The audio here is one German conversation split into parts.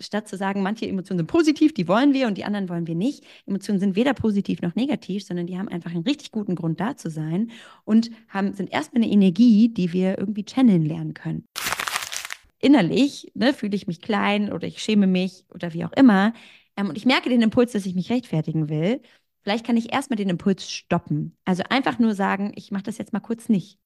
statt zu sagen, manche Emotionen sind positiv, die wollen wir und die anderen wollen wir nicht. Emotionen sind weder positiv noch negativ, sondern die haben einfach einen richtig guten Grund da zu sein und haben, sind erstmal eine Energie, die wir irgendwie channeln lernen können. Innerlich ne, fühle ich mich klein oder ich schäme mich oder wie auch immer. Ähm, und ich merke den Impuls, dass ich mich rechtfertigen will. Vielleicht kann ich erstmal den Impuls stoppen. Also einfach nur sagen, ich mache das jetzt mal kurz nicht.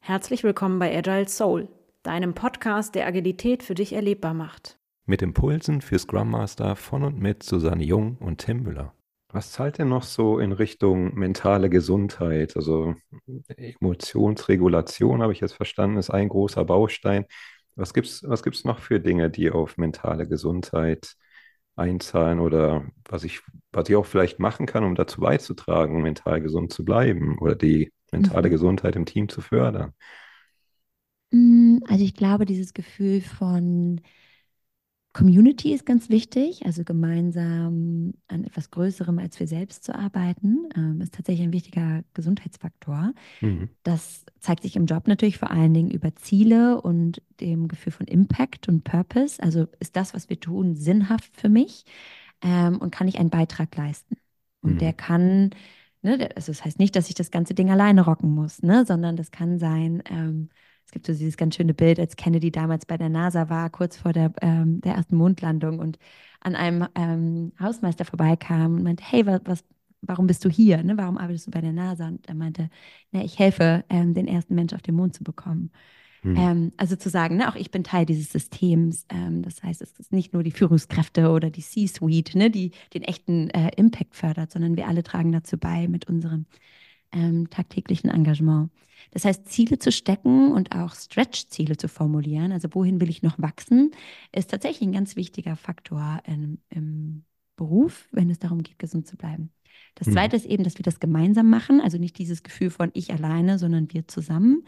Herzlich willkommen bei Agile Soul, deinem Podcast, der Agilität für dich erlebbar macht mit Impulsen für Scrum Master von und mit Susanne Jung und Tim Müller. Was zahlt denn noch so in Richtung mentale Gesundheit? Also Emotionsregulation, habe ich jetzt verstanden, ist ein großer Baustein. Was gibt es was gibt's noch für Dinge, die auf mentale Gesundheit einzahlen oder was ich, was ich auch vielleicht machen kann, um dazu beizutragen, mental gesund zu bleiben oder die mentale mhm. Gesundheit im Team zu fördern? Mm, also ich glaube, dieses Gefühl von Community ist ganz wichtig, also gemeinsam an etwas Größerem als wir selbst zu arbeiten, ähm, ist tatsächlich ein wichtiger Gesundheitsfaktor. Mhm. Das zeigt sich im Job natürlich vor allen Dingen über Ziele und dem Gefühl von Impact und Purpose. Also ist das, was wir tun, sinnhaft für mich ähm, und kann ich einen Beitrag leisten? Und mhm. der kann, ne, also das heißt nicht, dass ich das ganze Ding alleine rocken muss, ne, sondern das kann sein, ähm, gibt so dieses ganz schöne Bild, als Kennedy damals bei der NASA war, kurz vor der, ähm, der ersten Mondlandung und an einem ähm, Hausmeister vorbeikam und meinte, hey, was, was, warum bist du hier? Ne? Warum arbeitest du bei der NASA? Und er meinte, na, ich helfe, ähm, den ersten Mensch auf den Mond zu bekommen. Hm. Ähm, also zu sagen, ne, auch ich bin Teil dieses Systems. Ähm, das heißt, es ist nicht nur die Führungskräfte oder die C-Suite, ne, die den echten äh, Impact fördert, sondern wir alle tragen dazu bei mit unserem ähm, tagtäglichen Engagement. Das heißt, Ziele zu stecken und auch Stretch-Ziele zu formulieren, also wohin will ich noch wachsen, ist tatsächlich ein ganz wichtiger Faktor im, im Beruf, wenn es darum geht, gesund zu bleiben. Das mhm. Zweite ist eben, dass wir das gemeinsam machen, also nicht dieses Gefühl von ich alleine, sondern wir zusammen.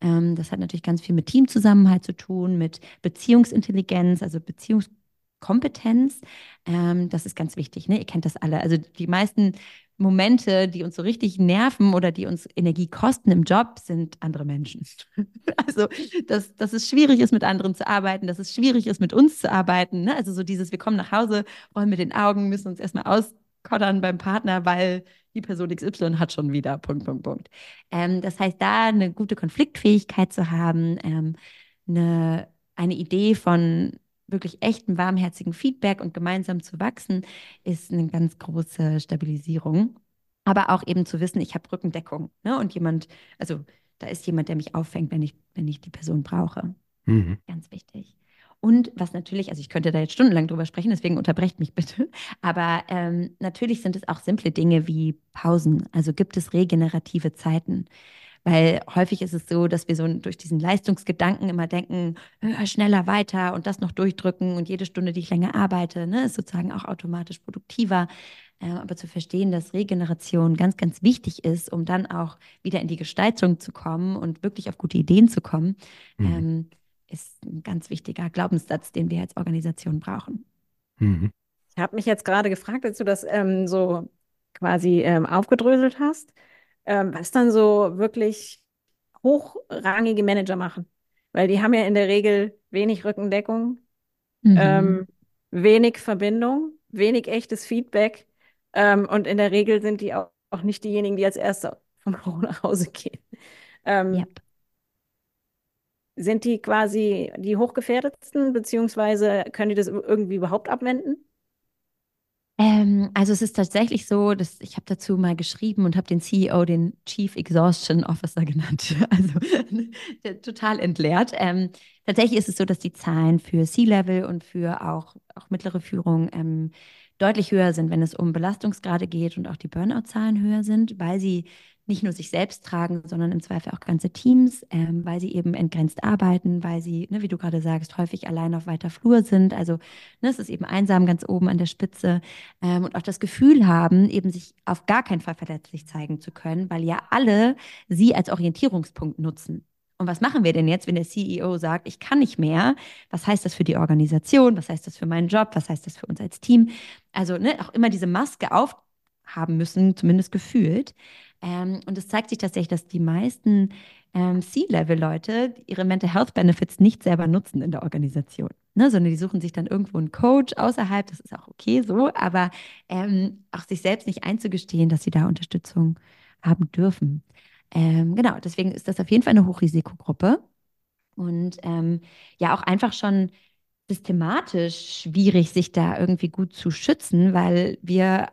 Ähm, das hat natürlich ganz viel mit Teamzusammenhalt zu tun, mit Beziehungsintelligenz, also Beziehungskompetenz. Ähm, das ist ganz wichtig. Ne? Ihr kennt das alle. Also die meisten Momente, die uns so richtig nerven oder die uns Energie kosten im Job, sind andere Menschen. also, dass, dass es schwierig ist, mit anderen zu arbeiten, dass es schwierig ist, mit uns zu arbeiten. Ne? Also so dieses, wir kommen nach Hause, rollen mit den Augen, müssen uns erstmal auskoddern beim Partner, weil die Person XY hat schon wieder, Punkt, Punkt, Punkt. Ähm, das heißt, da eine gute Konfliktfähigkeit zu haben, ähm, eine, eine Idee von wirklich echten, warmherzigen Feedback und gemeinsam zu wachsen, ist eine ganz große Stabilisierung. Aber auch eben zu wissen, ich habe Rückendeckung. Ne? Und jemand, also da ist jemand, der mich auffängt, wenn ich, wenn ich die Person brauche. Mhm. Ganz wichtig. Und was natürlich, also ich könnte da jetzt stundenlang drüber sprechen, deswegen unterbrecht mich bitte. Aber ähm, natürlich sind es auch simple Dinge wie Pausen. Also gibt es regenerative Zeiten. Weil häufig ist es so, dass wir so durch diesen Leistungsgedanken immer denken, schneller weiter und das noch durchdrücken und jede Stunde, die ich länger arbeite, ne, ist sozusagen auch automatisch produktiver. Äh, aber zu verstehen, dass Regeneration ganz, ganz wichtig ist, um dann auch wieder in die Gestaltung zu kommen und wirklich auf gute Ideen zu kommen, mhm. ähm, ist ein ganz wichtiger Glaubenssatz, den wir als Organisation brauchen. Mhm. Ich habe mich jetzt gerade gefragt, als du das ähm, so quasi ähm, aufgedröselt hast ähm, was dann so wirklich hochrangige Manager machen. Weil die haben ja in der Regel wenig Rückendeckung, mhm. ähm, wenig Verbindung, wenig echtes Feedback. Ähm, und in der Regel sind die auch, auch, nicht diejenigen, die als Erste vom Büro nach Hause gehen. Ähm, yep. Sind die quasi die hochgefährdetsten, beziehungsweise können die das irgendwie überhaupt abwenden? Ähm, also es ist tatsächlich so, dass ich habe dazu mal geschrieben und habe den CEO den Chief Exhaustion Officer genannt. Also total entleert. Ähm, tatsächlich ist es so, dass die Zahlen für C-Level und für auch, auch mittlere Führung ähm, deutlich höher sind, wenn es um Belastungsgrade geht und auch die Burnout-Zahlen höher sind, weil sie nicht nur sich selbst tragen, sondern im Zweifel auch ganze Teams, ähm, weil sie eben entgrenzt arbeiten, weil sie, ne, wie du gerade sagst, häufig allein auf weiter Flur sind. Also ne, es ist eben einsam ganz oben an der Spitze ähm, und auch das Gefühl haben, eben sich auf gar keinen Fall verletzlich zeigen zu können, weil ja alle sie als Orientierungspunkt nutzen. Und was machen wir denn jetzt, wenn der CEO sagt, ich kann nicht mehr? Was heißt das für die Organisation? Was heißt das für meinen Job? Was heißt das für uns als Team? Also ne, auch immer diese Maske aufhaben müssen, zumindest gefühlt. Ähm, und es zeigt sich tatsächlich, dass die meisten ähm, C-Level-Leute ihre Mental Health Benefits nicht selber nutzen in der Organisation, ne? sondern die suchen sich dann irgendwo einen Coach außerhalb, das ist auch okay so, aber ähm, auch sich selbst nicht einzugestehen, dass sie da Unterstützung haben dürfen. Ähm, genau, deswegen ist das auf jeden Fall eine Hochrisikogruppe. Und ähm, ja, auch einfach schon systematisch schwierig, sich da irgendwie gut zu schützen, weil wir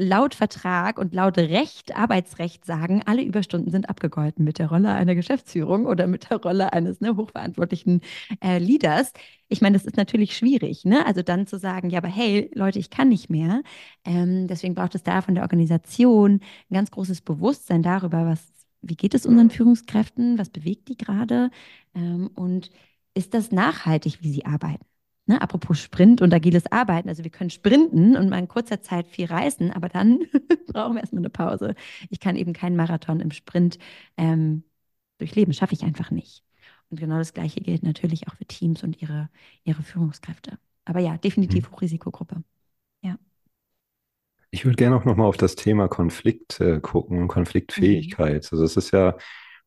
laut Vertrag und laut Recht, Arbeitsrecht sagen, alle Überstunden sind abgegolten mit der Rolle einer Geschäftsführung oder mit der Rolle eines ne, hochverantwortlichen äh, Leaders. Ich meine, das ist natürlich schwierig, ne? Also dann zu sagen, ja, aber hey, Leute, ich kann nicht mehr. Ähm, deswegen braucht es da von der Organisation ein ganz großes Bewusstsein darüber, was, wie geht es unseren Führungskräften, was bewegt die gerade ähm, und ist das nachhaltig, wie sie arbeiten? Ne, apropos Sprint und agiles Arbeiten. Also wir können sprinten und mal in kurzer Zeit viel reißen, aber dann brauchen wir erstmal eine Pause. Ich kann eben keinen Marathon im Sprint ähm, durchleben, schaffe ich einfach nicht. Und genau das Gleiche gilt natürlich auch für Teams und ihre, ihre Führungskräfte. Aber ja, definitiv mhm. Hochrisikogruppe. Ja. Ich würde gerne auch nochmal auf das Thema Konflikt äh, gucken und Konfliktfähigkeit. Mhm. Also es ist ja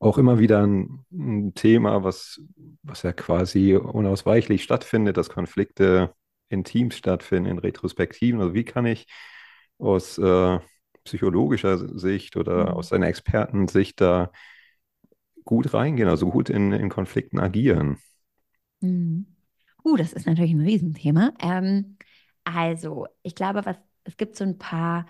auch immer wieder ein, ein, Thema, was, was ja quasi unausweichlich stattfindet, dass Konflikte in Teams stattfinden, in Retrospektiven. Also wie kann ich aus äh, psychologischer Sicht oder mhm. aus einer Expertensicht da gut reingehen, also gut in, in Konflikten agieren? Mhm. Uh, das ist natürlich ein Riesenthema. Ähm, also, ich glaube, was, es gibt so ein paar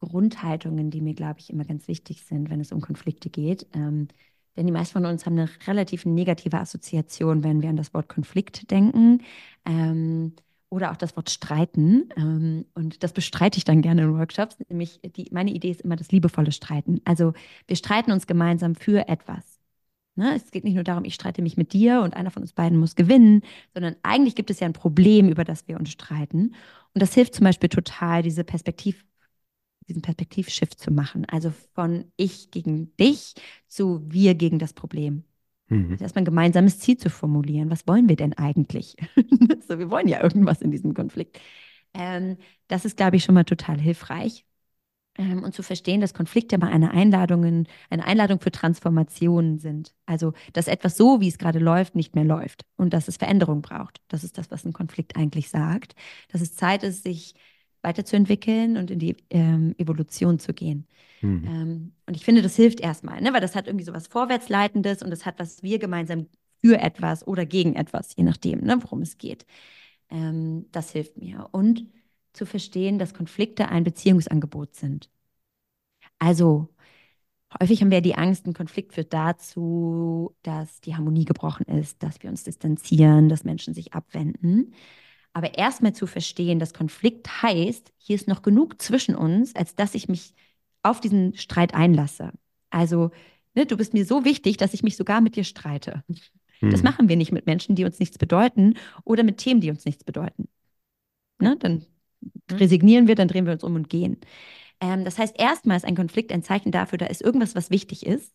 Grundhaltungen, die mir, glaube ich, immer ganz wichtig sind, wenn es um Konflikte geht. Ähm, denn die meisten von uns haben eine relativ negative Assoziation, wenn wir an das Wort Konflikt denken. Ähm, oder auch das Wort streiten. Ähm, und das bestreite ich dann gerne in Workshops. Nämlich, die, meine Idee ist immer das liebevolle Streiten. Also wir streiten uns gemeinsam für etwas. Ne? Es geht nicht nur darum, ich streite mich mit dir und einer von uns beiden muss gewinnen, sondern eigentlich gibt es ja ein Problem, über das wir uns streiten. Und das hilft zum Beispiel total, diese Perspektiv diesen Perspektivshift zu machen. Also von ich gegen dich zu wir gegen das Problem. Mhm. Also erstmal ein gemeinsames Ziel zu formulieren. Was wollen wir denn eigentlich? so, wir wollen ja irgendwas in diesem Konflikt. Ähm, das ist, glaube ich, schon mal total hilfreich. Ähm, und zu verstehen, dass Konflikte mal eine Einladung, eine Einladung für Transformationen sind. Also, dass etwas so, wie es gerade läuft, nicht mehr läuft und dass es Veränderung braucht. Das ist das, was ein Konflikt eigentlich sagt. Dass es Zeit ist, sich weiterzuentwickeln und in die ähm, Evolution zu gehen. Mhm. Ähm, und ich finde, das hilft erstmal, ne? weil das hat irgendwie so was Vorwärtsleitendes und das hat was wir gemeinsam für etwas oder gegen etwas, je nachdem, ne, worum es geht. Ähm, das hilft mir. Und zu verstehen, dass Konflikte ein Beziehungsangebot sind. Also häufig haben wir die Angst, ein Konflikt führt dazu, dass die Harmonie gebrochen ist, dass wir uns distanzieren, dass Menschen sich abwenden. Aber erstmal zu verstehen, dass Konflikt heißt, hier ist noch genug zwischen uns, als dass ich mich auf diesen Streit einlasse. Also, ne, du bist mir so wichtig, dass ich mich sogar mit dir streite. Das machen wir nicht mit Menschen, die uns nichts bedeuten oder mit Themen, die uns nichts bedeuten. Ne, dann mhm. resignieren wir, dann drehen wir uns um und gehen. Ähm, das heißt, erstmal ist ein Konflikt ein Zeichen dafür, da ist irgendwas, was wichtig ist,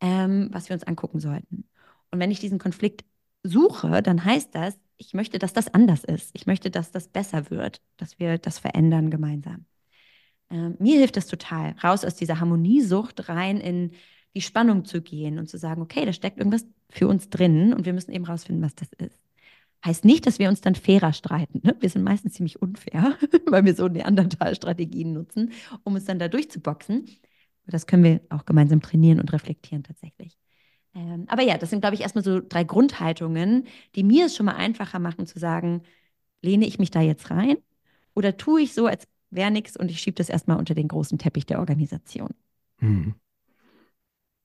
ähm, was wir uns angucken sollten. Und wenn ich diesen Konflikt suche, dann heißt das, ich möchte, dass das anders ist. Ich möchte, dass das besser wird, dass wir das verändern gemeinsam. Ähm, mir hilft das total, raus aus dieser Harmoniesucht rein in die Spannung zu gehen und zu sagen, okay, da steckt irgendwas für uns drin und wir müssen eben rausfinden, was das ist. Heißt nicht, dass wir uns dann fairer streiten. Ne? Wir sind meistens ziemlich unfair, weil wir so Neandertal-Strategien nutzen, um uns dann da durchzuboxen. Das können wir auch gemeinsam trainieren und reflektieren tatsächlich. Ähm, aber ja, das sind, glaube ich, erstmal so drei Grundhaltungen, die mir es schon mal einfacher machen zu sagen, lehne ich mich da jetzt rein oder tue ich so, als wäre nichts und ich schiebe das erstmal unter den großen Teppich der Organisation. Hm.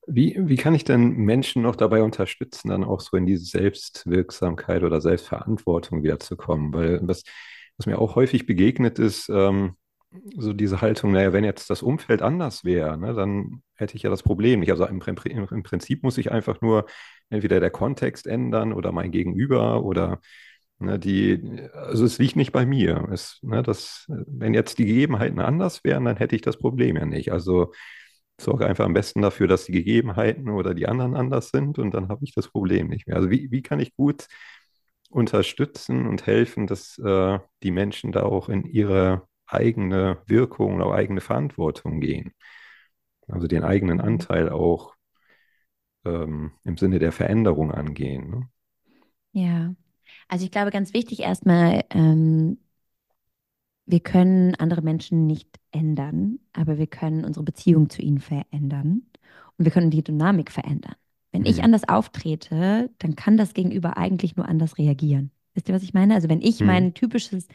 Wie, wie kann ich denn Menschen noch dabei unterstützen, dann auch so in diese Selbstwirksamkeit oder Selbstverantwortung wiederzukommen? Weil was, was mir auch häufig begegnet ist, ähm, so diese Haltung, naja, wenn jetzt das Umfeld anders wäre, ne, dann hätte ich ja das Problem nicht. Also im, im, Prinzip muss ich einfach nur entweder der Kontext ändern oder mein Gegenüber oder ne, die, also es liegt nicht bei mir. Es, ne, das, wenn jetzt die Gegebenheiten anders wären, dann hätte ich das Problem ja nicht. Also sorge einfach am besten dafür, dass die Gegebenheiten oder die anderen anders sind und dann habe ich das Problem nicht mehr. Also wie, wie kann ich gut unterstützen und helfen, dass äh, die Menschen da auch in ihre eigene Wirkung oder eigene Verantwortung gehen. Also den eigenen Anteil auch ähm, im Sinne der Veränderung angehen. Ne? Ja, also ich glaube, ganz wichtig erstmal, ähm, wir können andere Menschen nicht ändern, aber wir können unsere Beziehung zu ihnen verändern und wir können die Dynamik verändern. Wenn ich Mhm. anders auftrete, dann kann das Gegenüber eigentlich nur anders reagieren. Wisst ihr, was ich meine? Also wenn ich Mhm. mein typisches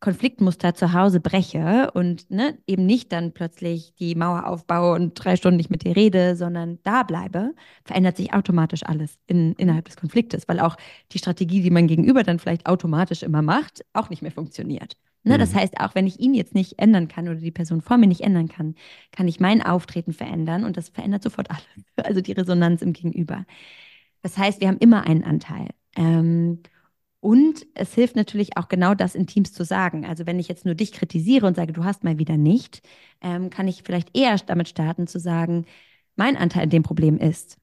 Konfliktmuster zu Hause breche und ne, eben nicht dann plötzlich die Mauer aufbaue und drei Stunden nicht mit dir rede, sondern da bleibe, verändert sich automatisch alles in, innerhalb des Konfliktes, weil auch die Strategie, die man gegenüber dann vielleicht automatisch immer macht, auch nicht mehr funktioniert. Ne, Das Mhm. heißt, auch wenn ich ihn jetzt nicht ändern kann oder die Person vor mir nicht ändern kann, kann ich mein Auftreten verändern und das verändert sofort alles. Also die Resonanz im Gegenüber. Das heißt, wir haben immer einen Anteil. Ähm, und es hilft natürlich auch genau das in Teams zu sagen. Also wenn ich jetzt nur dich kritisiere und sage, du hast mal wieder nicht, ähm, kann ich vielleicht eher damit starten zu sagen, mein Anteil in dem Problem ist.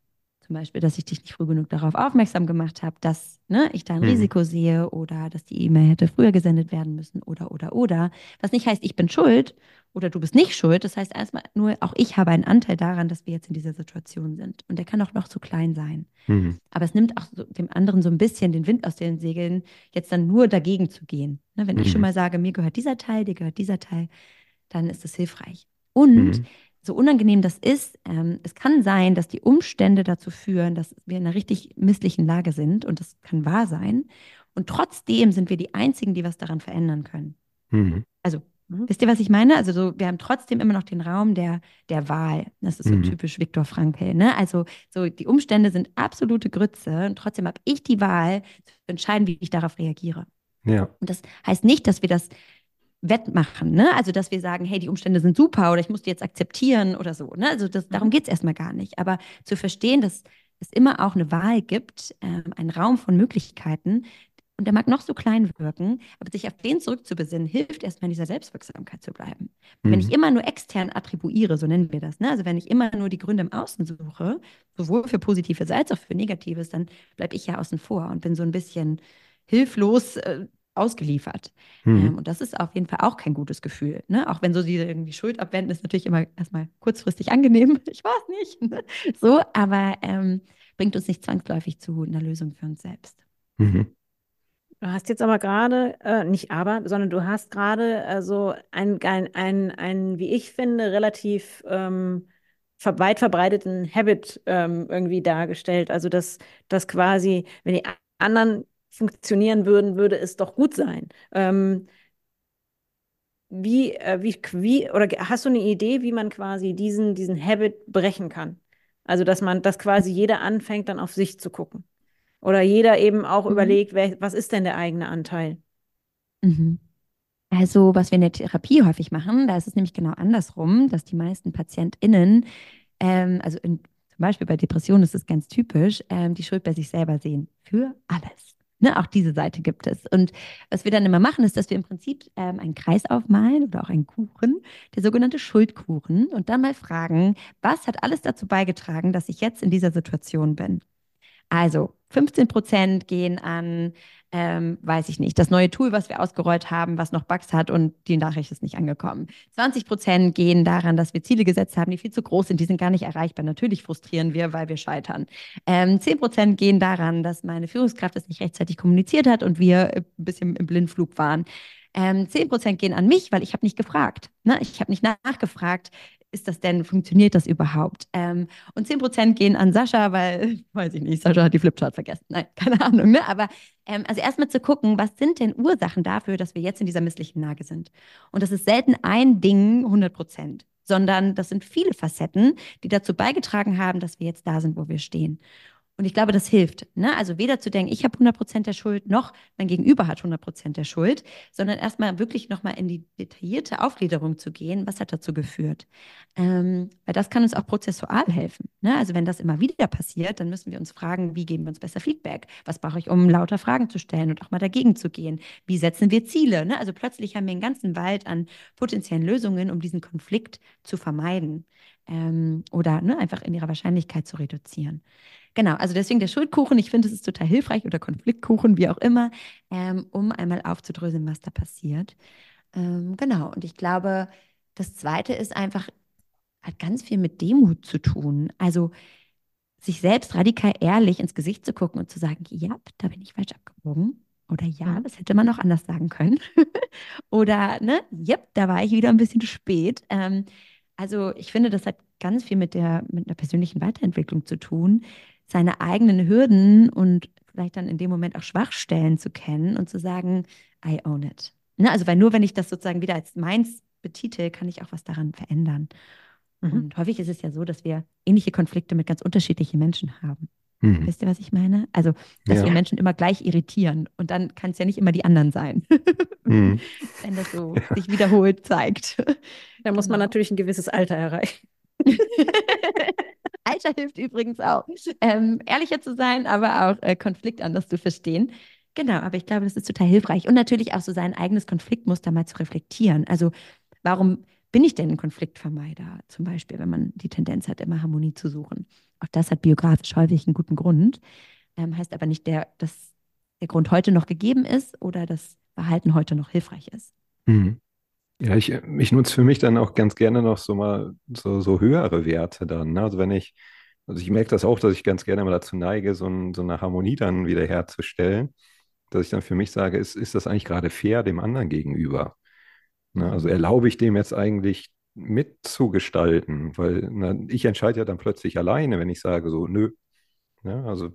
Zum Beispiel, dass ich dich nicht früh genug darauf aufmerksam gemacht habe, dass ne, ich da ein Mhm. Risiko sehe oder dass die E-Mail hätte früher gesendet werden müssen oder, oder, oder. Was nicht heißt, ich bin schuld oder du bist nicht schuld. Das heißt erstmal nur, auch ich habe einen Anteil daran, dass wir jetzt in dieser Situation sind. Und der kann auch noch zu klein sein. Mhm. Aber es nimmt auch so dem anderen so ein bisschen den Wind aus den Segeln, jetzt dann nur dagegen zu gehen. Ne, wenn ich schon Mhm. mal sage, mir gehört dieser Teil, dir gehört dieser Teil, dann ist das hilfreich. Und Mhm. So unangenehm das ist, ähm, es kann sein, dass die Umstände dazu führen, dass wir in einer richtig misslichen Lage sind und das kann wahr sein. Und trotzdem sind wir die Einzigen, die was daran verändern können. Mhm. Also, Mhm. wisst ihr, was ich meine? Also, so, wir haben trotzdem immer noch den Raum der, der Wahl. Das ist so Mhm. typisch Viktor Frankl. Ne? Also, so die Umstände sind absolute Grütze und trotzdem habe ich die Wahl zu entscheiden, wie ich darauf reagiere. Ja. Und das heißt nicht, dass wir das wettmachen, ne? Also, dass wir sagen, hey, die Umstände sind super oder ich muss die jetzt akzeptieren oder so. Ne? Also, das, darum Mhm. geht es erstmal gar nicht. Aber zu verstehen, dass es immer auch eine Wahl gibt, ähm, einen Raum von Möglichkeiten, und der mag noch so klein wirken, aber sich auf den zurückzubesinnen, hilft erstmal in dieser Selbstwirksamkeit zu bleiben. Wenn ich Mhm. immer nur extern attribuiere, so nennen wir das, ne? also wenn ich immer nur die Gründe im Außen suche, sowohl für Positives als auch für Negatives, dann bleibe ich ja außen vor und bin so ein bisschen hilflos äh, ausgeliefert. Mhm. Ähm, und das ist auf jeden Fall auch kein gutes Gefühl. Ne? Auch wenn so diese irgendwie Schuld abwenden, ist natürlich immer erstmal kurzfristig angenehm. Ich weiß nicht. ne? So, aber ähm, bringt uns nicht zwangsläufig zu einer Lösung für uns selbst. Mhm. Du hast jetzt aber gerade, äh, nicht aber, sondern du hast gerade äh, so ein, ein, ein, ein, wie ich finde, relativ ähm, ver weit verbreiteten Habit ähm, irgendwie dargestellt. Also, dass, dass quasi, wenn die anderen funktionieren würden, würde es doch gut sein. Ähm, wie, äh, wie, wie, oder hast du eine Idee, wie man quasi diesen, diesen Habit brechen kann? Also, dass man, dass quasi jeder anfängt, dann auf sich zu gucken. Oder jeder eben auch Mhm. überlegt, wer, was ist denn der eigene Anteil? Mhm. Also, was wir in der Therapie häufig machen, da ist es nämlich genau andersrum, dass die meisten PatientInnen, ähm, also in, zum Beispiel bei Depressionen ist es ganz typisch, ähm, die Schuld bei sich selber sehen. Für alles. Ne, auch diese Seite gibt es. Und was wir dann immer machen, ist, dass wir im Prinzip ähm, einen Kreis aufmalen oder auch einen Kuchen, der sogenannte Schuldkuchen, und dann mal fragen, was hat alles dazu beigetragen, dass ich jetzt in dieser Situation bin? Also 15 Prozent gehen an, ähm, weiß ich nicht, das neue Tool, was wir ausgerollt haben, was noch Bugs hat und die Nachricht ist nicht angekommen. 20 Prozent gehen daran, dass wir Ziele gesetzt haben, die viel zu groß sind, die sind gar nicht erreichbar. Natürlich frustrieren wir, weil wir scheitern. Ähm, 10 Prozent gehen daran, dass meine Führungskraft es nicht rechtzeitig kommuniziert hat und wir äh, ein bisschen im Blindflug waren. Ähm, 10 Prozent gehen an mich, weil ich habe nicht gefragt. Ne? Ich habe nicht nachgefragt, ist das denn, funktioniert das überhaupt? Ähm, und 10% gehen an Sascha, weil, weiß ich nicht, Sascha hat die Flipchart vergessen. Nein, keine Ahnung, ne? Aber ähm, also erstmal zu gucken, was sind denn Ursachen dafür, dass wir jetzt in dieser misslichen Lage sind? Und das ist selten ein Ding 100%, sondern das sind viele Facetten, die dazu beigetragen haben, dass wir jetzt da sind, wo wir stehen. Und ich glaube, das hilft. Ne? Also weder zu denken, ich habe 100% der Schuld, noch mein Gegenüber hat 100% der Schuld, sondern erstmal wirklich nochmal in die detaillierte Aufgliederung zu gehen, was hat dazu geführt. Ähm, weil das kann uns auch prozessual helfen. Ne? Also wenn das immer wieder passiert, dann müssen wir uns fragen, wie geben wir uns besser Feedback? Was brauche ich, um lauter Fragen zu stellen und auch mal dagegen zu gehen? Wie setzen wir Ziele? Ne? Also plötzlich haben wir einen ganzen Wald an potenziellen Lösungen, um diesen Konflikt zu vermeiden ähm, oder ne, einfach in ihrer Wahrscheinlichkeit zu reduzieren. Genau, also deswegen der Schuldkuchen, ich finde, es ist total hilfreich oder Konfliktkuchen, wie auch immer, ähm, um einmal aufzudröseln, was da passiert. Ähm, genau, und ich glaube, das Zweite ist einfach hat ganz viel mit Demut zu tun. Also sich selbst radikal ehrlich ins Gesicht zu gucken und zu sagen, ja, da bin ich falsch abgebogen. Oder ja, das hätte man auch anders sagen können. Oder, ne, yep, da war ich wieder ein bisschen spät. Ähm, also ich finde, das hat ganz viel mit der, mit einer persönlichen Weiterentwicklung zu tun, seine eigenen Hürden und vielleicht dann in dem Moment auch Schwachstellen zu kennen und zu sagen, I own it. Ne, also weil nur wenn ich das sozusagen wieder als meins betitel, kann ich auch was daran verändern. Mhm. Und häufig ist es ja so, dass wir ähnliche Konflikte mit ganz unterschiedlichen Menschen haben. Hm. Wisst ihr, was ich meine? Also, dass Ja. wir Menschen immer gleich irritieren und dann kann es ja nicht immer die anderen sein, Hm. wenn das so Ja. sich wiederholt zeigt. Da muss man Genau. natürlich ein gewisses Alter erreichen. Alter hilft übrigens auch, ähm, ehrlicher zu sein, aber auch äh, Konflikt anders zu verstehen. Genau, aber ich glaube, das ist total hilfreich. Und natürlich auch so sein eigenes Konfliktmuster mal zu reflektieren. Also, warum bin ich denn ein Konfliktvermeider? Zum Beispiel, wenn man die Tendenz hat, immer Harmonie zu suchen. Auch das hat biografisch häufig einen guten Grund. Ähm, heißt aber nicht, der, dass der Grund heute noch gegeben ist oder das Verhalten heute noch hilfreich ist. Hm. Ja, ich, ich nutze für mich dann auch ganz gerne noch so mal so, so höhere Werte dann. Ne? Also wenn ich, also ich merke das auch, dass ich ganz gerne mal dazu neige, so, ein, so eine Harmonie dann wiederherzustellen, dass ich dann für mich sage, ist, ist das eigentlich gerade fair dem anderen gegenüber? Ne? Also erlaube ich dem jetzt eigentlich mitzugestalten, weil na, ich entscheide ja dann plötzlich alleine, wenn ich sage so, nö, ne? Also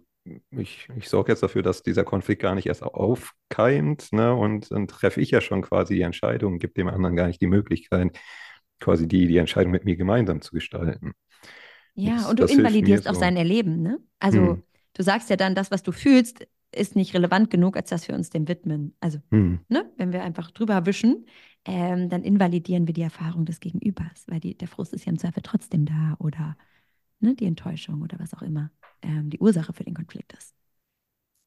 ich, ich sorge jetzt dafür, dass dieser Konflikt gar nicht erst aufkeimt, ne? Und dann treffe ich ja schon quasi die Entscheidung, gebe dem anderen gar nicht die Möglichkeit, quasi die, die Entscheidung mit mir gemeinsam zu gestalten. Ja, Das- und du invalidierst auch so. sein Erleben, ne? Also Hm. du sagst ja dann, das, was du fühlst, ist nicht relevant genug, als dass wir uns dem widmen. Also, Hm. ne, wenn wir einfach drüber wischen, ähm, dann invalidieren wir die Erfahrung des Gegenübers, weil die, der Frust ist ja im Zweifel trotzdem da oder ne, die Enttäuschung oder was auch immer ähm, die Ursache für den Konflikt ist.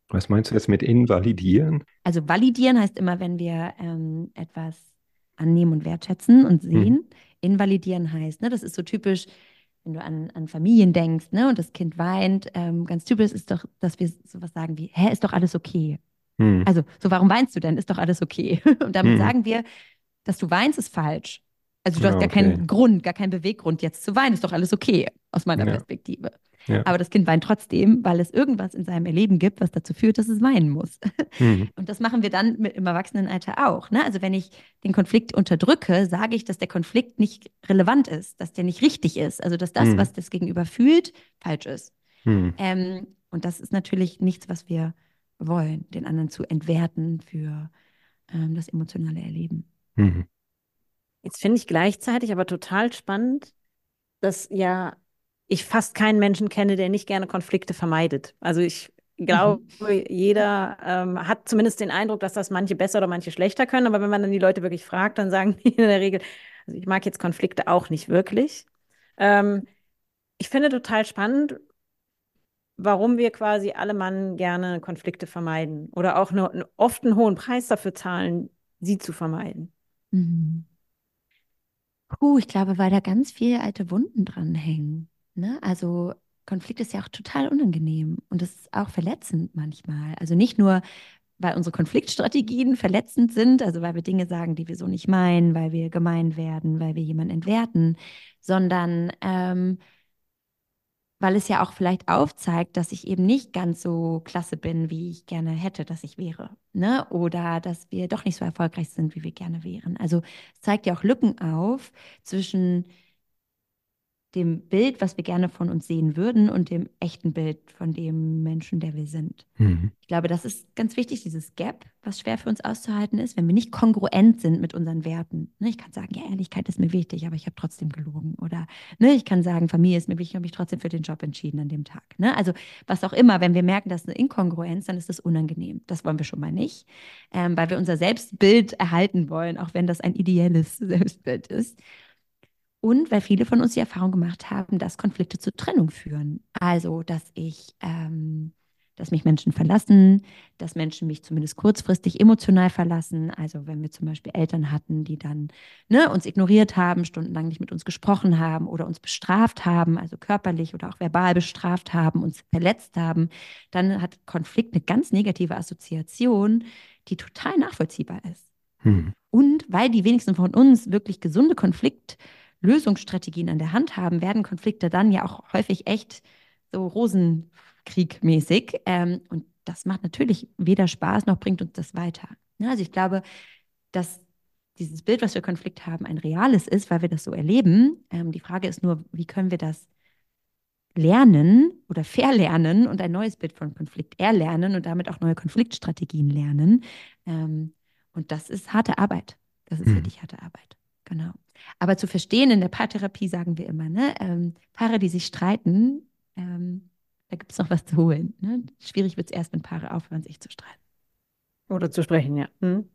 Was meinst du jetzt mit invalidieren? Also validieren heißt immer, wenn wir ähm, etwas annehmen und wertschätzen und sehen. Invalidieren heißt, ne, das ist so typisch, wenn du an, an Familien denkst, ne, und das Kind weint, ähm, ganz typisch ist doch, dass wir sowas sagen wie, hä, ist doch alles okay. Hm. Also, so, warum weinst du denn? Ist doch alles okay. Und damit Mhm. sagen wir, dass du weinst, ist falsch. Also, du Ja, hast gar okay. keinen Grund, gar keinen Beweggrund, jetzt zu weinen, ist doch alles okay, aus meiner Ja. Perspektive. Ja. Aber das Kind weint trotzdem, weil es irgendwas in seinem Erleben gibt, was dazu führt, dass es weinen muss. Hm. Und das machen wir dann mit, im Erwachsenenalter auch. Ne? Also wenn ich den Konflikt unterdrücke, sage ich, dass der Konflikt nicht relevant ist, dass der nicht richtig ist. Also dass das, Mhm. was das Gegenüber fühlt, falsch ist. Hm. Ähm, und das ist natürlich nichts, was wir wollen, den anderen zu entwerten für ähm, das emotionale Erleben. Hm. Jetzt finde ich gleichzeitig aber total spannend, dass ja ich fast keinen Menschen kenne, der nicht gerne Konflikte vermeidet. Also ich glaube, jeder ähm, hat zumindest den Eindruck, dass das manche besser oder manche schlechter können. Aber wenn man dann die Leute wirklich fragt, dann sagen die in der Regel, also ich mag jetzt Konflikte auch nicht wirklich. Ähm, ich finde total spannend, warum wir quasi alle Mann gerne Konflikte vermeiden oder auch nur, oft einen hohen Preis dafür zahlen, sie zu vermeiden. Mhm. Puh, ich glaube, weil da ganz viele alte Wunden dranhängen. Ne? Also Konflikt ist ja auch total unangenehm und es ist auch verletzend manchmal. Also nicht nur, weil unsere Konfliktstrategien verletzend sind, also weil wir Dinge sagen, die wir so nicht meinen, weil wir gemein werden, weil wir jemanden entwerten, sondern ähm, weil es ja auch vielleicht aufzeigt, dass ich eben nicht ganz so klasse bin, wie ich gerne hätte, dass ich wäre. Ne? Oder dass wir doch nicht so erfolgreich sind, wie wir gerne wären. Also es zeigt ja auch Lücken auf zwischen dem Bild, was wir gerne von uns sehen würden, und dem echten Bild von dem Menschen, der wir sind. Hm. Ich glaube, das ist ganz wichtig, dieses Gap, was schwer für uns auszuhalten ist, wenn wir nicht kongruent sind mit unseren Werten. Ne, ich kann sagen, ja, Ehrlichkeit ist mir wichtig, aber ich habe trotzdem gelogen. Oder ne, ich kann sagen, Familie ist mir wichtig, habe mich trotzdem für den Job entschieden an dem Tag. Ne? Also was auch immer, wenn wir merken, dass eine Inkongruenz, dann ist das unangenehm. Das wollen wir schon mal nicht, ähm, weil wir unser Selbstbild erhalten wollen, auch wenn das ein ideelles Selbstbild ist. Und weil viele von uns die Erfahrung gemacht haben, dass Konflikte zur Trennung führen. Also, dass ich, ähm, dass mich Menschen verlassen, dass Menschen mich zumindest kurzfristig emotional verlassen. Also, wenn wir zum Beispiel Eltern hatten, die dann ne, uns ignoriert haben, stundenlang nicht mit uns gesprochen haben oder uns bestraft haben, also körperlich oder auch verbal bestraft haben, uns verletzt haben, dann hat Konflikt eine ganz negative Assoziation, die total nachvollziehbar ist. Hm. Und weil die wenigsten von uns wirklich gesunde Konfliktlösungsstrategien Lösungsstrategien an der Hand haben, werden Konflikte dann ja auch häufig echt so Rosenkrieg-mäßig. Ähm, und das macht natürlich weder Spaß noch bringt uns das weiter. Ja, also ich glaube, dass dieses Bild, was wir Konflikt haben, ein reales ist, weil wir das so erleben. Ähm, die Frage ist nur, wie können wir das lernen oder verlernen und ein neues Bild von Konflikt erlernen und damit auch neue Konfliktstrategien lernen. Ähm, und das ist harte Arbeit. Das ist mhm. wirklich harte Arbeit. Genau. Aber zu verstehen, in der Paartherapie sagen wir immer, ne, ähm, Paare, die sich streiten, ähm, da gibt es noch was zu holen. Ne? Schwierig wird es erst, wenn Paare aufhören, sich zu streiten. Oder zu sprechen, ja. Mhm.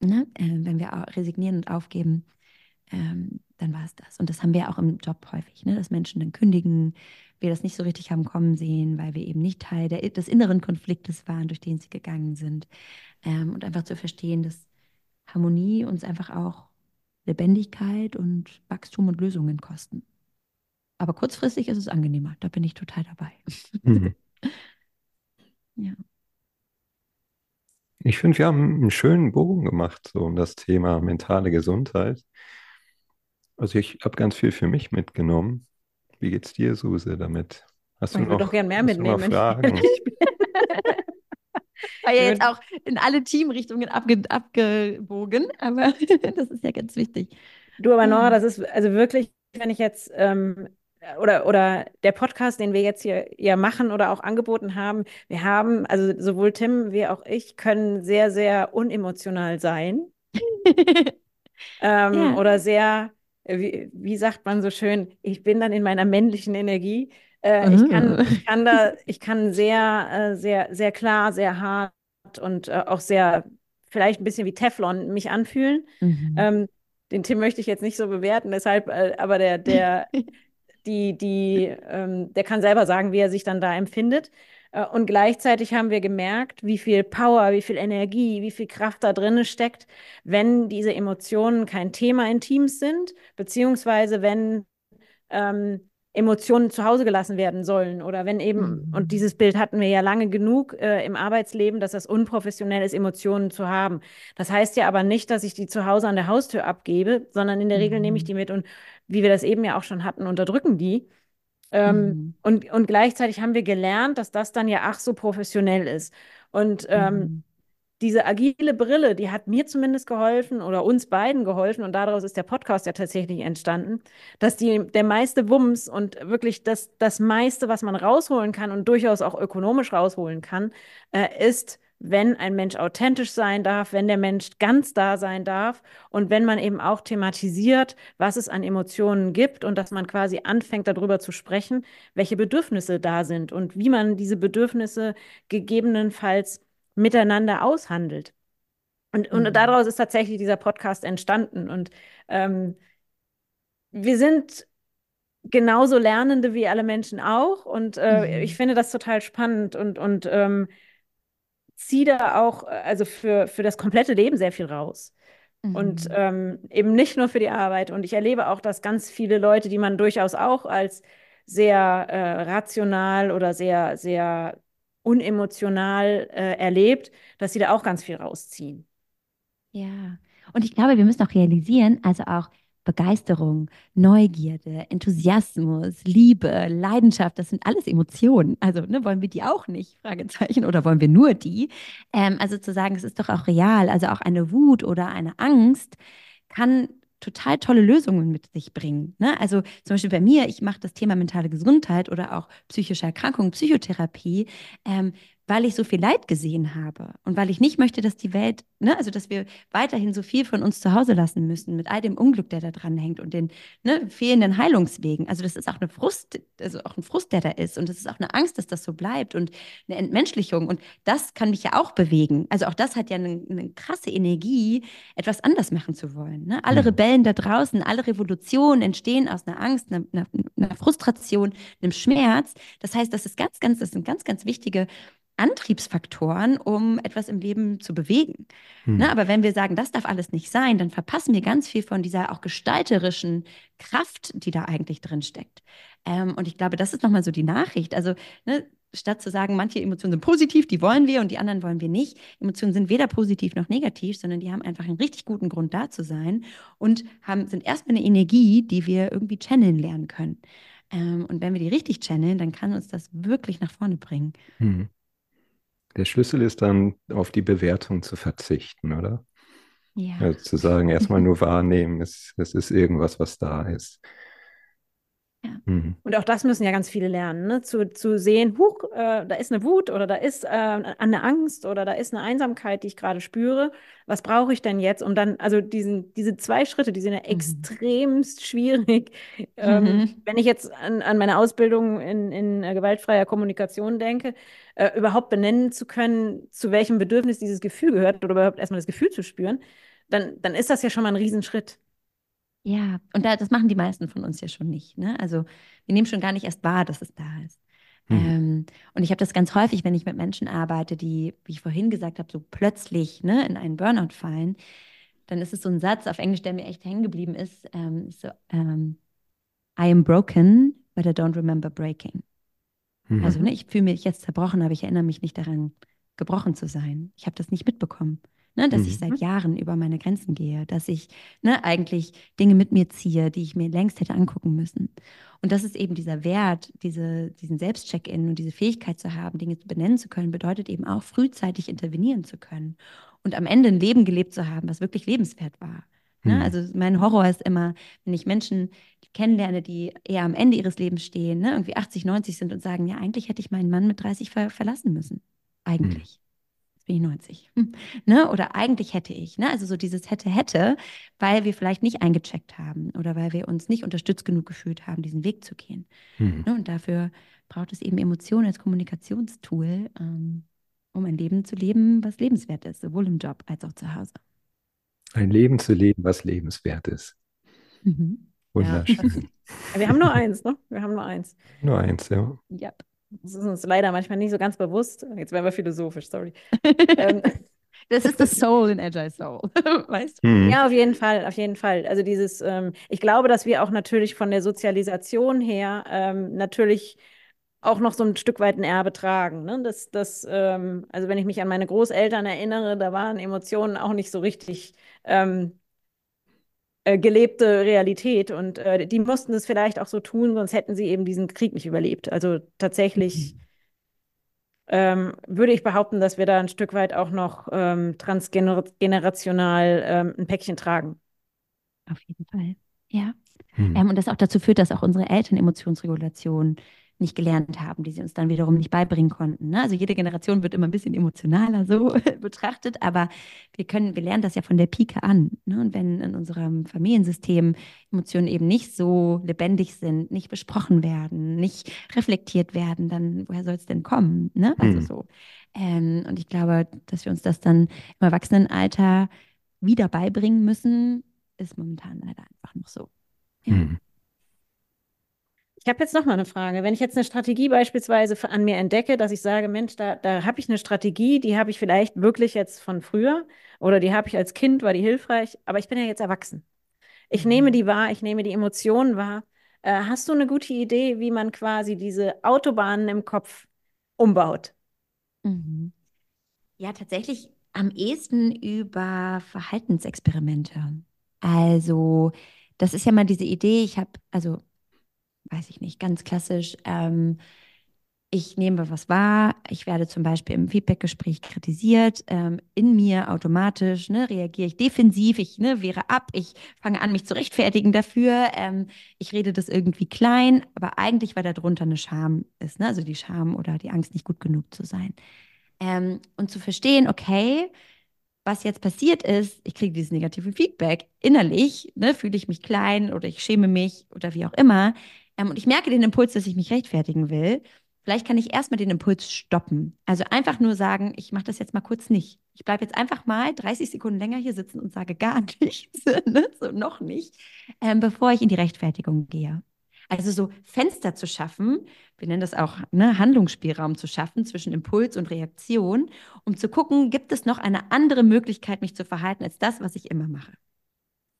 Ne? Äh, wenn wir resignieren und aufgeben, ähm, dann war es das. Und das haben wir auch im Job häufig, ne? dass Menschen dann kündigen, wir das nicht so richtig haben kommen sehen, weil wir eben nicht Teil der, des inneren Konfliktes waren, durch den sie gegangen sind. Ähm, und einfach zu verstehen, dass Harmonie uns einfach auch Lebendigkeit und Wachstum und Lösungen kosten. Aber kurzfristig ist es angenehmer. Da bin ich total dabei. Mhm. ja. Ich finde, wir haben einen schönen Bogen gemacht, so um das Thema mentale Gesundheit. Also ich habe ganz viel für mich mitgenommen. Wie geht's dir, Suse, damit? Hast du ich würde doch gern mehr mitnehmen. Fragen? War ja jetzt auch in alle Teamrichtungen abge abgebogen, aber das ist ja ganz wichtig. Du, aber Nora, das ist also wirklich, wenn ich jetzt ähm, oder, oder der Podcast, den wir jetzt hier ja machen oder auch angeboten haben, wir haben, also sowohl Tim wie auch ich können sehr, sehr unemotional sein. ähm, ja. Oder sehr, wie, wie sagt man so schön, ich bin dann in meiner männlichen Energie. Äh, ich, kann, ah. ich kann da, ich kann sehr, äh, sehr, sehr klar, sehr hart und äh, auch sehr, vielleicht ein bisschen wie Teflon mich anfühlen. Mhm. Ähm, den Tim möchte ich jetzt nicht so bewerten, deshalb, äh, aber der, der, die, die, ähm, der kann selber sagen, wie er sich dann da empfindet. Äh, und gleichzeitig haben wir gemerkt, wie viel Power, wie viel Energie, wie viel Kraft da drin steckt, wenn diese Emotionen kein Thema in Teams sind, beziehungsweise wenn ähm, Emotionen zu Hause gelassen werden sollen oder wenn eben, mhm. und dieses Bild hatten wir ja lange genug äh, im Arbeitsleben, dass das unprofessionell ist, Emotionen zu haben. Das heißt ja aber nicht, dass ich die zu Hause an der Haustür abgebe, sondern in der mhm. Regel nehme ich die mit und wie wir das eben ja auch schon hatten, unterdrücken die. Ähm, mhm. und, und gleichzeitig haben wir gelernt, dass das dann ja ach so professionell ist. Und ähm, mhm. Diese agile Brille, die hat mir zumindest geholfen oder uns beiden geholfen und daraus ist der Podcast ja tatsächlich entstanden, dass die, der meiste Wumms und wirklich das, das meiste, was man rausholen kann und durchaus auch ökonomisch rausholen kann, äh, ist, wenn ein Mensch authentisch sein darf, wenn der Mensch ganz da sein darf und wenn man eben auch thematisiert, was es an Emotionen gibt und dass man quasi anfängt darüber zu sprechen, welche Bedürfnisse da sind und wie man diese Bedürfnisse gegebenenfalls miteinander aushandelt. Und, und mhm. daraus ist tatsächlich dieser Podcast entstanden. Und ähm, wir sind genauso Lernende wie alle Menschen auch. Und äh, mhm. ich finde das total spannend und, und ähm, ziehe da auch, also für, für das komplette Leben sehr viel raus. Mhm. Und ähm, eben nicht nur für die Arbeit. Und ich erlebe auch, dass ganz viele Leute, die man durchaus auch als sehr äh, rational oder sehr, sehr unemotional äh, erlebt, dass sie da auch ganz viel rausziehen. Ja, und ich glaube, wir müssen auch realisieren, also auch Begeisterung, Neugierde, Enthusiasmus, Liebe, Leidenschaft, das sind alles Emotionen. Also ne, wollen wir die auch nicht? Fragezeichen. Oder wollen wir nur die? Ähm, also zu sagen, es ist doch auch real. Also auch eine Wut oder eine Angst kann total tolle Lösungen mit sich bringen. Ne? Also zum Beispiel bei mir, ich mache das Thema mentale Gesundheit oder auch psychische Erkrankungen, Psychotherapie, ähm, weil ich so viel Leid gesehen habe und weil ich nicht möchte, dass die Welt, ne, also dass wir weiterhin so viel von uns zu Hause lassen müssen mit all dem Unglück, der da dran hängt und den ne, fehlenden Heilungswegen. Also das ist auch eine Frust, also auch ein Frust, der da ist und das ist auch eine Angst, dass das so bleibt und eine Entmenschlichung und das kann mich ja auch bewegen. Also auch das hat ja eine, eine krasse Energie, etwas anders machen zu wollen. Ne? Alle. Rebellen da draußen, alle Revolutionen entstehen aus einer Angst, einer, einer, einer Frustration, einem Schmerz. Das heißt, das ist ganz, ganz, das sind ganz, ganz wichtige Antriebsfaktoren, um etwas im Leben zu bewegen. Hm. Ne, aber wenn wir sagen, das darf alles nicht sein, dann verpassen wir ganz viel von dieser auch gestalterischen Kraft, die da eigentlich drin steckt. Ähm, und ich glaube, das ist nochmal so die Nachricht. Also ne, statt zu sagen, manche Emotionen sind positiv, die wollen wir und die anderen wollen wir nicht. Emotionen sind weder positiv noch negativ, sondern die haben einfach einen richtig guten Grund da zu sein und haben, sind erstmal eine Energie, die wir irgendwie channeln lernen können. Ähm, und wenn wir die richtig channeln, dann kann uns das wirklich nach vorne bringen. Hm. Der Schlüssel ist dann, auf die Bewertung zu verzichten, oder? Ja. Also zu sagen, erstmal nur wahrnehmen, es, es ist irgendwas, was da ist. Ja. Mhm. Und auch das müssen ja ganz viele lernen, ne? zu, zu sehen, huch, äh, da ist eine Wut oder da ist äh, eine Angst oder da ist eine Einsamkeit, die ich gerade spüre. Was brauche ich denn jetzt, um dann, also diesen, diese zwei Schritte, die sind ja Mhm. extremst schwierig. Ähm, Mhm. wenn ich jetzt an, an meine Ausbildung in, in äh, gewaltfreier Kommunikation denke, äh, überhaupt benennen zu können, zu welchem Bedürfnis dieses Gefühl gehört oder überhaupt erstmal das Gefühl zu spüren, dann, dann ist das ja schon mal ein Riesenschritt. Ja, und da, das machen die meisten von uns ja schon nicht. Ne? Also wir nehmen schon gar nicht erst wahr, dass es da ist. Mhm. Ähm, und ich habe das ganz häufig, wenn ich mit Menschen arbeite, die, wie ich vorhin gesagt habe, so plötzlich ne, in einen Burnout fallen, dann ist es so ein Satz auf Englisch, der mir echt hängen geblieben ist, ähm, so, ähm, I am broken, but I don't remember breaking. Mhm. Also ne, ich fühle mich jetzt zerbrochen, aber ich erinnere mich nicht daran, gebrochen zu sein. Ich habe das nicht mitbekommen. Ne, dass ich Mhm. seit Jahren über meine Grenzen gehe, dass ich ne, eigentlich Dinge mit mir ziehe, die ich mir längst hätte angucken müssen. Und das ist eben dieser Wert, diese, diesen Selbstcheck-in und diese Fähigkeit zu haben, Dinge benennen zu können, bedeutet eben auch frühzeitig intervenieren zu können und am Ende ein Leben gelebt zu haben, was wirklich lebenswert war. Ne? Mhm. Also mein Horror ist immer, wenn ich Menschen kennenlerne, die eher am Ende ihres Lebens stehen, ne? irgendwie 80, 90 sind und sagen, ja, eigentlich hätte ich meinen Mann mit 30 ver verlassen müssen. Eigentlich. Bin ich 90. Hm. Ne? Oder eigentlich hätte ich. Ne? Also so dieses hätte, hätte, weil wir vielleicht nicht eingecheckt haben oder weil wir uns nicht unterstützt genug gefühlt haben, diesen Weg zu gehen. Mhm. Ne? Und dafür braucht es eben Emotionen als Kommunikationstool, ähm, um ein Leben zu leben, was lebenswert ist, sowohl im Job als auch zu Hause. Ein Leben zu leben, was lebenswert ist. Mhm. Wunderschön. Ja, Wir haben nur eins, ne? Wir haben nur eins. Nur eins, ja. Ja. Das ist uns leider manchmal nicht so ganz bewusst. Jetzt werden wir philosophisch, sorry. Ähm, Das ist das Soul in Agile Soul. weißt du? Mhm. Ja, auf jeden Fall, auf jeden Fall. Also dieses, ähm, ich glaube, dass wir auch natürlich von der Sozialisation her ähm, natürlich auch noch so ein Stück weit ein Erbe tragen. Ne? Das, das, ähm, also wenn ich mich an meine Großeltern erinnere, da waren Emotionen auch nicht so richtig ähm, äh, gelebte Realität und äh, die mussten es vielleicht auch so tun, sonst hätten sie eben diesen Krieg nicht überlebt. Also tatsächlich ähm, würde ich behaupten, dass wir da ein Stück weit auch noch ähm, transgenerational ähm, ein Päckchen tragen. Auf jeden Fall. Ja. Mhm. Ähm, und das auch dazu führt, dass auch unsere Eltern Emotionsregulation nicht gelernt haben, die sie uns dann wiederum nicht beibringen konnten. Ne? Also jede Generation wird immer ein bisschen emotionaler so betrachtet, aber wir können, wir lernen das ja von der Pike an. Ne? Und wenn in unserem Familiensystem Emotionen eben nicht so lebendig sind, nicht besprochen werden, nicht reflektiert werden, dann woher soll es denn kommen? Ne? Also Mhm. so. Ähm, und ich glaube, dass wir uns das dann im Erwachsenenalter wieder beibringen müssen, ist momentan leider einfach noch so. Ja. Mhm. Ich habe jetzt noch mal eine Frage. Wenn ich jetzt eine Strategie beispielsweise an mir entdecke, dass ich sage, Mensch, da, da habe ich eine Strategie, die habe ich vielleicht wirklich jetzt von früher oder die habe ich als Kind, war die hilfreich, aber ich bin ja jetzt erwachsen. Ich Mhm. nehme die wahr, ich nehme die Emotionen wahr. Äh, hast du eine gute Idee, wie man quasi diese Autobahnen im Kopf umbaut? Mhm. Ja, tatsächlich am ehesten über Verhaltensexperimente. Also, das ist ja mal diese Idee, ich habe, also, weiß ich nicht, ganz klassisch, ähm, ich nehme was wahr, ich werde zum Beispiel im Feedbackgespräch kritisiert, ähm, in mir automatisch ne, reagiere ich defensiv, ich ne, wehre ab, ich fange an, mich zu rechtfertigen dafür, ähm, ich rede das irgendwie klein, aber eigentlich, weil darunter eine Scham ist, ne? also die Scham oder die Angst, nicht gut genug zu sein. Ähm, und zu verstehen, okay, was jetzt passiert ist, ich kriege dieses negative Feedback innerlich, ne, fühle ich mich klein oder ich schäme mich oder wie auch immer. Ähm, und ich merke den Impuls, dass ich mich rechtfertigen will. Vielleicht kann ich erstmal den Impuls stoppen. Also einfach nur sagen, ich mache das jetzt mal kurz nicht. Ich bleibe jetzt einfach mal 30 Sekunden länger hier sitzen und sage gar nichts, ne? so noch nicht, ähm, bevor ich in die Rechtfertigung gehe. Also so Fenster zu schaffen, wir nennen das auch ne, Handlungsspielraum zu schaffen zwischen Impuls und Reaktion, um zu gucken, gibt es noch eine andere Möglichkeit, mich zu verhalten, als das, was ich immer mache.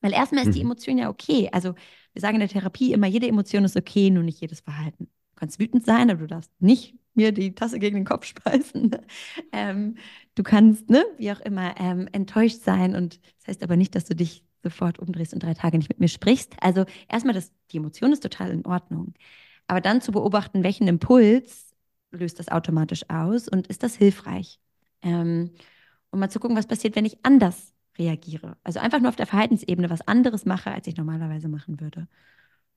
Weil erstmal ist die Mhm. Emotion ja okay. Also wir sagen in der Therapie immer, jede Emotion ist okay, nur nicht jedes Verhalten. Du kannst wütend sein, aber du darfst nicht mir die Tasse gegen den Kopf schmeißen. ähm, du kannst, ne, wie auch immer, ähm, enttäuscht sein und das heißt aber nicht, dass du dich sofort umdrehst und drei Tage nicht mit mir sprichst. Also erstmal, das, die Emotion ist total in Ordnung. Aber dann zu beobachten, welchen Impuls löst das automatisch aus und ist das hilfreich? Ähm, und mal zu gucken, was passiert, wenn ich anders reagiere. Also einfach nur auf der Verhaltensebene was anderes mache, als ich normalerweise machen würde.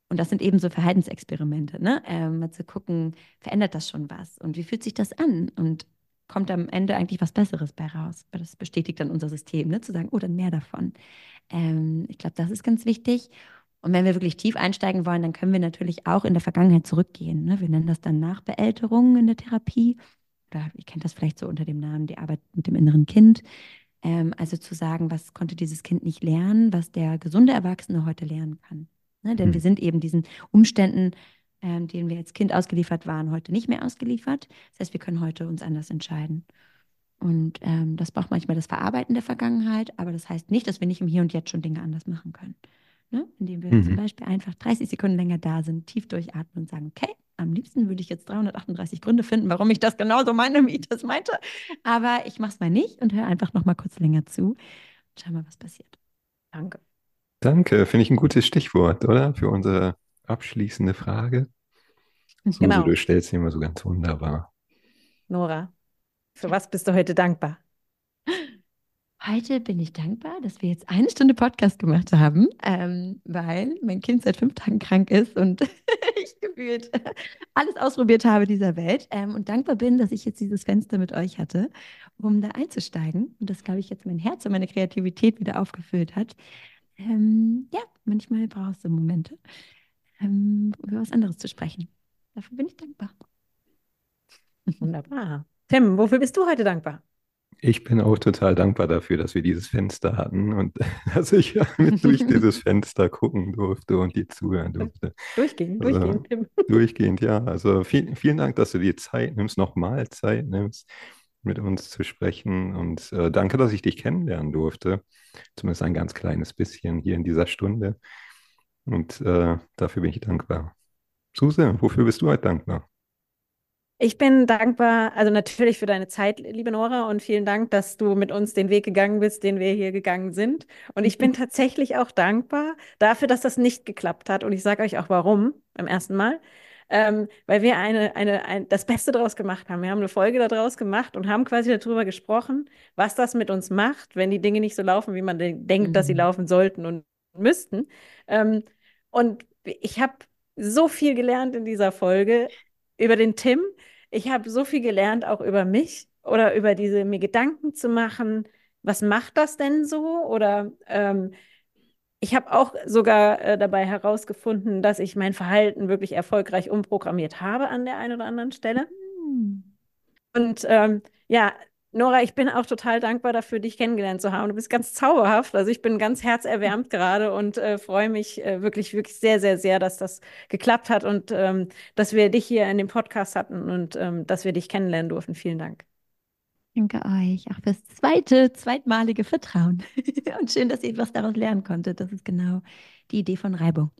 Und das sind eben so Verhaltensexperimente, ne? Ähm, mal zu gucken, verändert das schon was? Und wie fühlt sich das an? Und kommt am Ende eigentlich was Besseres bei raus? Das bestätigt dann unser System, ne? Zu sagen, oh, dann mehr davon. Ähm, ich glaube, das ist ganz wichtig. Und wenn wir wirklich tief einsteigen wollen, dann können wir natürlich auch in der Vergangenheit zurückgehen. Ne? Wir nennen das dann Nachbeälterung in der Therapie. Oder ihr kennt das vielleicht so unter dem Namen die Arbeit mit dem inneren Kind. Ähm, also zu sagen, was konnte dieses Kind nicht lernen, was der gesunde Erwachsene heute lernen kann. Ne? Denn mhm. wir sind eben diesen Umständen, ähm, denen wir als Kind ausgeliefert waren, heute nicht mehr ausgeliefert. Das heißt, wir können heute uns anders entscheiden. Und ähm, das braucht manchmal das Verarbeiten der Vergangenheit, aber das heißt nicht, dass wir nicht im Hier und Jetzt schon Dinge anders machen können. Ne? Indem wir mhm. zum Beispiel einfach 30 Sekunden länger da sind, tief durchatmen und sagen, okay, am liebsten würde ich jetzt 338 Gründe finden, warum ich das genauso meine, wie ich das meinte. Aber ich mache es mal nicht und höre einfach noch mal kurz länger zu und schau mal, was passiert. Danke. Danke, finde ich ein gutes Stichwort, oder? Für unsere abschließende Frage. Suse, genau. du stellst sie immer so ganz wunderbar. Nora, für was bist du heute dankbar? Heute bin ich dankbar, dass wir jetzt eine Stunde Podcast gemacht haben, ähm, weil mein Kind seit fünf Tagen krank ist und ich gefühlt alles ausprobiert habe dieser Welt. Ähm, und dankbar bin, dass ich jetzt dieses Fenster mit euch hatte, um da einzusteigen. Und das, glaube ich, jetzt mein Herz und meine Kreativität wieder aufgefüllt hat. Ähm, ja, manchmal brauchst du Momente, ähm, über was anderes zu sprechen. Dafür bin ich dankbar. Wunderbar. Tim, wofür bist du heute dankbar? Ich bin auch total dankbar dafür, dass wir dieses Fenster hatten und dass ich mit durch dieses Fenster gucken durfte und dir zuhören durfte. Durchgehend, also, durchgehend. Durchgehend, ja. Also viel, vielen Dank, dass du dir Zeit nimmst, nochmal Zeit nimmst, mit uns zu sprechen. Und äh, danke, dass ich dich kennenlernen durfte. Zumindest ein ganz kleines bisschen hier in dieser Stunde. Und äh, dafür bin ich dankbar. Suse, wofür bist du heute dankbar? Ich bin dankbar, also natürlich für deine Zeit, liebe Nora, und vielen Dank, dass du mit uns den Weg gegangen bist, den wir hier gegangen sind. Und ich bin tatsächlich auch dankbar dafür, dass das nicht geklappt hat. Und ich sage euch auch warum beim ersten Mal. Ähm, weil wir eine, eine, ein, das Beste daraus gemacht haben. Wir haben eine Folge daraus gemacht und haben quasi darüber gesprochen, was das mit uns macht, wenn die Dinge nicht so laufen, wie man denkt, mhm. dass sie mhm. laufen sollten und müssten. Ähm, und ich habe so viel gelernt in dieser Folge über den Tim, ich habe so viel gelernt, auch über mich oder über diese, mir Gedanken zu machen, was macht das denn so? Oder ähm, ich habe auch sogar äh, dabei herausgefunden, dass ich mein Verhalten wirklich erfolgreich umprogrammiert habe an der einen oder anderen Stelle. Mhm. Und ähm, ja, Nora, ich bin auch total dankbar dafür, dich kennengelernt zu haben. Du bist ganz zauberhaft. Also ich bin ganz herzerwärmt gerade und äh, freue mich äh, wirklich, wirklich sehr, sehr, sehr, dass das geklappt hat und ähm, dass wir dich hier in dem Podcast hatten und ähm, dass wir dich kennenlernen durften. Vielen Dank. Danke euch auch fürs zweite, zweitmalige Vertrauen. und schön, dass ihr etwas daraus lernen konntet. Das ist genau die Idee von Reibung,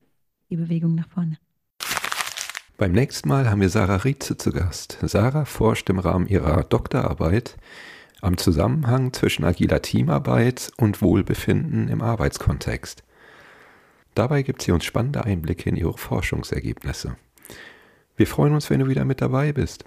die Bewegung nach vorne. Beim nächsten Mal haben wir Sarah Rietze zu Gast. Sarah forscht im Rahmen ihrer Doktorarbeit am Zusammenhang zwischen agiler Teamarbeit und Wohlbefinden im Arbeitskontext. Dabei gibt sie uns spannende Einblicke in ihre Forschungsergebnisse. Wir freuen uns, wenn du wieder mit dabei bist.